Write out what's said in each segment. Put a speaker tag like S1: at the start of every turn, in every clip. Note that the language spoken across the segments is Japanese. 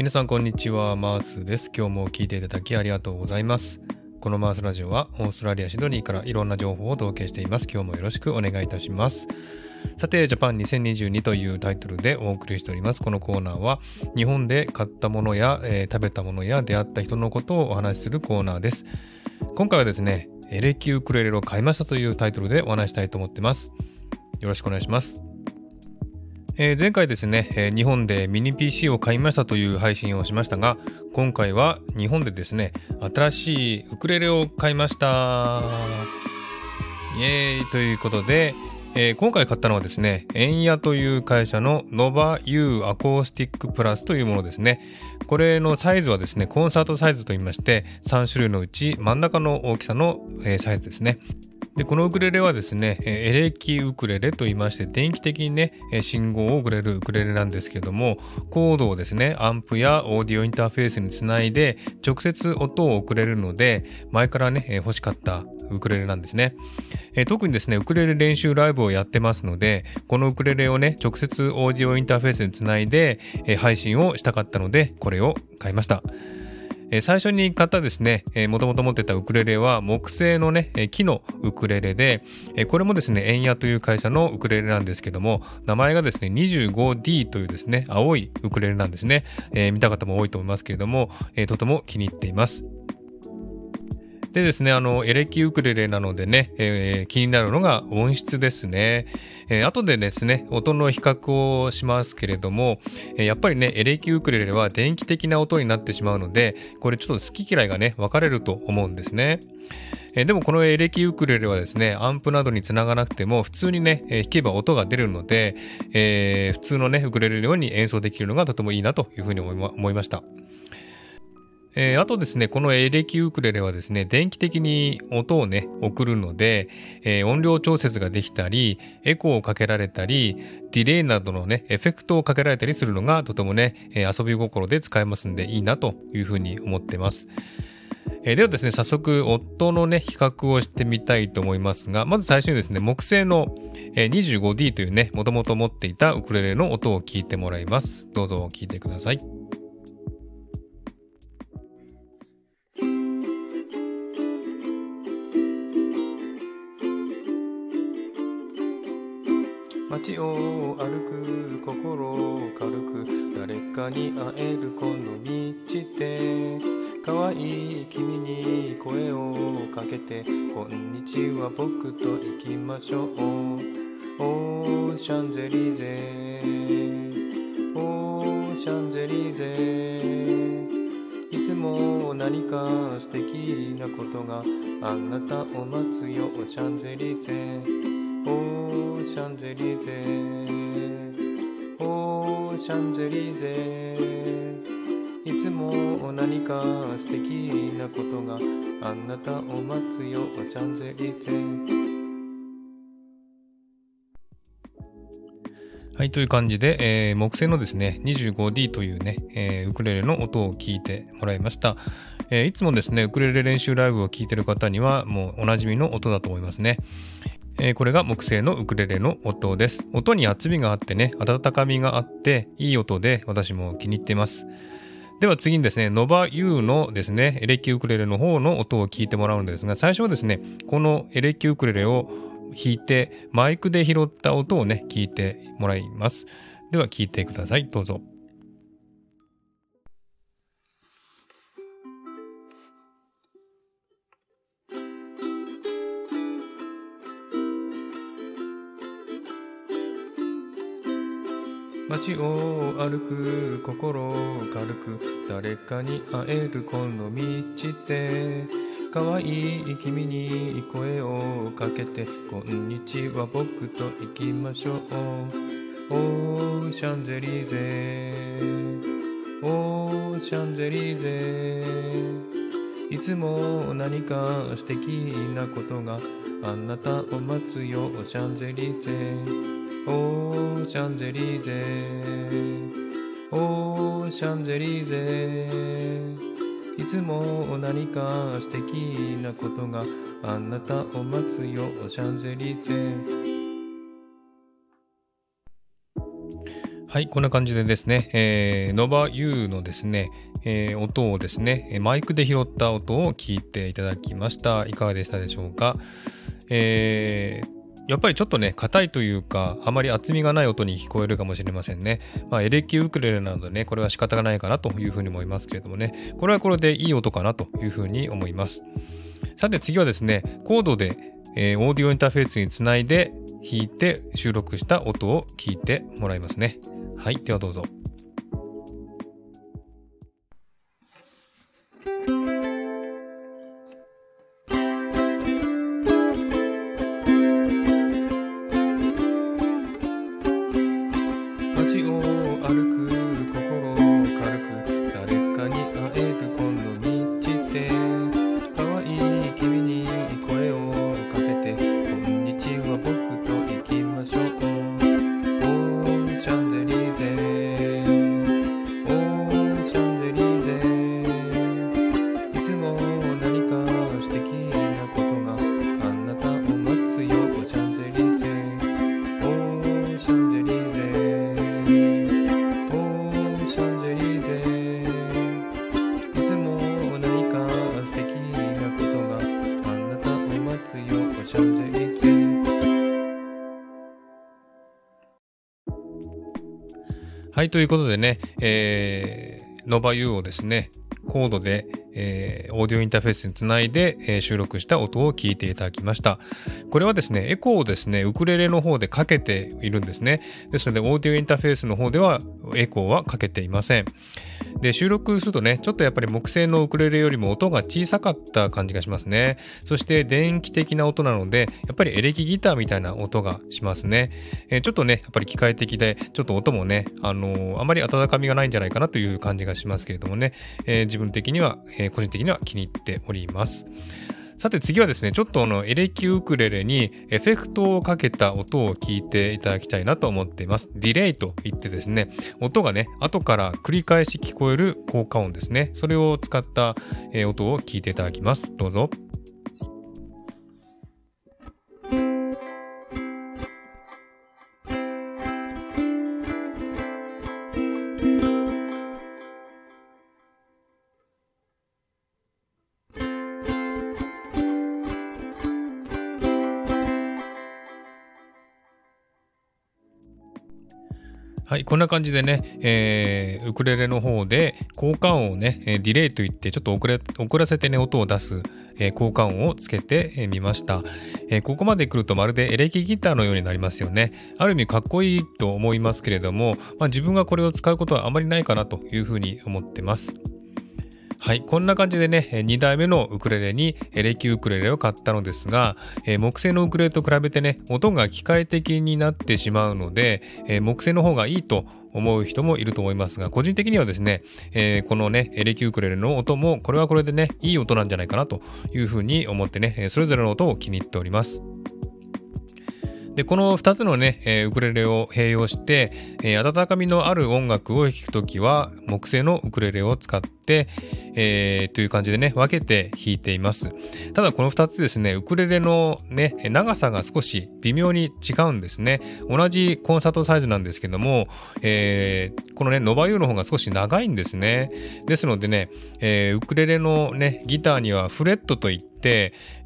S1: 皆さんこんにちは、マースです。今日も聞いていただきありがとうございます。このマースラジオはオーストラリア・シドニーからいろんな情報をお届けしています。今日もよろしくお願いいたします。さて、ジャパン2022というタイトルでお送りしております。このコーナーは日本で買ったものや、えー、食べたものや出会った人のことをお話しするコーナーです。今回はですね、エレキウクレレを買いましたというタイトルでお話したいと思ってます。よろしくお願いします。え、前回ですね、え、日本でミニ PC を買いましたという配信をしましたが、今回は日本でですね、新しいウクレレを買いました。イエーイということで、えー、今回買ったのはですね、エンヤという会社の Nova U アコースティックプラスというものですね。これのサイズはですね、コンサートサイズと言いまして、3種類のうち真ん中の大きさの、え、サイズですね。で、このウクレレはですね、エレキウクレレと言いまして、電気的にね、信号を送れるウクレレなんですけども、コードをですね、アンプやオーディオインターフェースにつないで、直接音を送れるので、前からね、欲しかったウクレレなんですね。特にですね、ウクレレ練習ライブをやってますので、このウクレレをね、直接オーディオインターフェースにつないで、配信をしたかったので、これを買いました。え最初に買ったですね、えー、もともと持ってたウクレレは木製のね、え木のウクレレで、えこれもですね、エンヤという会社のウクレレなんですけども、名前がですね、25D というですね、青いウクレレなんですね。え見た方も多いと思いますけれども、えとても気に入っています。でですね、あの、エレキウクレレなのでね、えー、気になるのが音質ですね。えー、後でですね、音の比較をしますけれども、えー、やっぱりね、エレキウクレレは電気的な音になってしまうので、これちょっと好き嫌いがね、分かれると思うんですね。えー、でもこのエレキウクレレはですね、アンプなどにつながなくても、普通にね、えー、弾けば音が出るので、えー、普通のね、ウクレレのように演奏できるのがとてもいいなというふうに思いました。えー、あとですね、このエレキウクレレはですね、電気的に音をね、送るので、えー、音量調節ができたり、エコーをかけられたり、ディレイなどのね、エフェクトをかけられたりするのがとてもね、えー、遊び心で使えますんでいいなというふうに思ってます。えー、ではですね、早速、音のね、比較をしてみたいと思いますが、まず最初にですね、木製の 25D というね、もともと持っていたウクレレの音を聞いてもらいます。どうぞ聞いてください。街を歩く心を軽く誰かに会えるこの道で可愛い君に声をかけてこんにちは僕と行きましょう。オーシャンゼリゼオーシャンゼリゼいつも何か素敵なことがあなたを待つよシャンゼリゼオーシャンゼリゼオーシャンゼリゼいつも何か素敵なことがあなたを待つよシャンゼリゼはい、という感じで、えー、木製のですね、25D というね、えー、ウクレレの音を聞いてもらいました。えー、いつもですね、ウクレレ練習ライブを聞いてる方には、もうおなじみの音だと思いますね。えー、これが木製のウクレレの音です。音に厚みがあってね、温かみがあって、いい音で私も気に入っています。では次にですね、Nova U のですね、エレキウクレレの方の音を聞いてもらうんですが、最初はですね、このエレキウクレレを弾いて、マイクで拾った音をね、聞いてもらいます。では聞いてください。どうぞ。街を歩く心軽く誰かに会えるこの道で可愛い君に声をかけてこんにちは僕と行きましょうオーシャンゼリーゼオーシャンゼリーゼいつも何か素敵なことがあなたを待つよシャンゼリーゼオーシャンゼリーゼオーシャンゼリーゼいつも何か素敵なことがあなたを待つよシャンゼリーゼはい、こんな感じでですね、えー、ノバ U のですね、えー、音をですね、マイクで拾った音を聞いていただきました。いかがでしたでしょうか？えーやっぱりちょっとね、硬いというか、あまり厚みがない音に聞こえるかもしれませんね。まあ、エレキウクレレなどね、これは仕方がないかなというふうに思いますけれどもね、これはこれでいい音かなというふうに思います。さて次はですね、コードで、えー、オーディオインターフェースにつないで弾いて収録した音を聞いてもらいますね。はい、ではどうぞ。はい、ということでね、えー、ノバ U をですね、コードで、えー、オーディオインターフェースにつないで、えー、収録した音を聞いていただきました。これはですね、エコーをですね、ウクレレの方でかけているんですね。ですので、オーディオインターフェースの方ではエコーはかけていません。で、収録するとね、ちょっとやっぱり木製のウクレレよりも音が小さかった感じがしますね。そして電気的な音なので、やっぱりエレキギターみたいな音がしますね。えー、ちょっとね、やっぱり機械的で、ちょっと音もね、あのー、あまり温かみがないんじゃないかなという感じがしますけれどもね、えー、自分的には、え個人的には気に入っております。さて次はですね、ちょっとあのエレキウクレレにエフェクトをかけた音を聞いていただきたいなと思っています。ディレイと言ってですね、音がね、後から繰り返し聞こえる効果音ですね。それを使った音を聞いていただきます。どうぞ。はい、こんな感じでね、えー、ウクレレの方で効果音をね、ディレイといってちょっと遅れ遅らせてね、音を出す、えー、効果音をつけてみました、えー、ここまで来るとまるでエレキギターのようになりますよね。ある意味かっこいいと思いますけれども、まあ、自分がこれを使うことはあまりないかなというふうに思ってます。はい、こんな感じでね、2代目のウクレレにエレキウクレレを買ったのですが、え木製のウクレレと比べてね、音が機械的になってしまうので、え木製の方がいいと思う人もいると思いますが、個人的にはですね、え、このね、エレキウクレレの音も、これはこれでね、いい音なんじゃないかなというふうに思ってね、それぞれの音を気に入っております。で、この2つのね、えー、ウクレレを併用して、えー、温かみのある音楽を弾くときは、木製のウクレレを使って、えー、という感じでね、分けて弾いています。ただこの2つですね、ウクレレのね、長さが少し微妙に違うんですね。同じコンサートサイズなんですけども、えー、このね、ノバユーの方が少し長いんですね。ですのでね、えー、ウクレレのね、ギターにはフレットといって、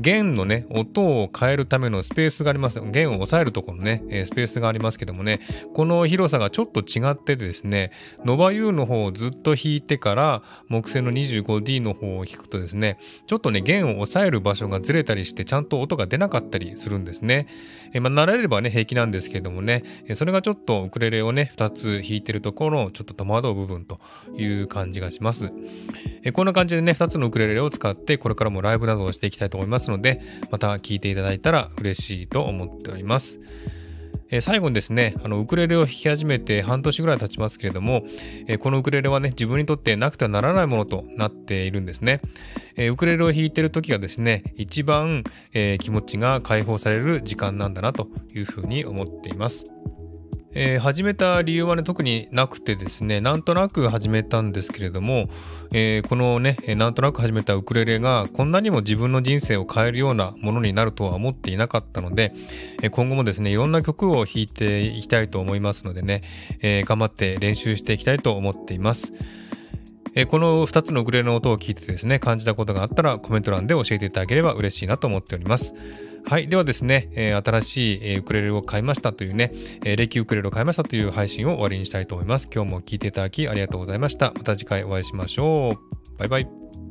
S1: 弦のね、音を変えるためのスペースがあります。弦を抑えるところのね、スペースがありますけどもね、この広さがちょっと違ってですね、ノバユーの方をずっと弾いてから、木製の 25D の方を弾くとですね、ちょっとね、弦を抑える場所がずれたりして、ちゃんと音が出なかったりするんですね。えまあ、慣れればね、平気なんですけどもね、それがちょっとウクレレをね、2つ弾いてるところのちょっと戸惑う部分という感じがします。えこんな感じでね、2つのウクレレを使って、これからもライブなどをしてしていきたいと思いますので、また聴いていただいたら嬉しいと思っております。え最後にですね、あのウクレレを弾き始めて半年ぐらい経ちますけれども、えこのウクレレはね、自分にとってなくてはならないものとなっているんですね。えウクレレを弾いてる時がですね、一番、え気持ちが解放される時間なんだなというふうに思っています。えー、始めた理由はね、特になくてですね、なんとなく始めたんですけれども、えー、このね、なんとなく始めたウクレレがこんなにも自分の人生を変えるようなものになるとは思っていなかったので、今後もですね、いろんな曲を弾いていきたいと思いますのでね、えー、頑張って練習していきたいと思っています。えこの2つのウクレレの音を聞いてですね、感じたことがあったらコメント欄で教えていただければ嬉しいなと思っております。はい。ではですね、えー、新しい、えウクレレを買いましたというね、えー、レキウクレレを買いましたという配信を終わりにしたいと思います。今日も聴いていただきありがとうございました。また次回お会いしましょう。バイバイ。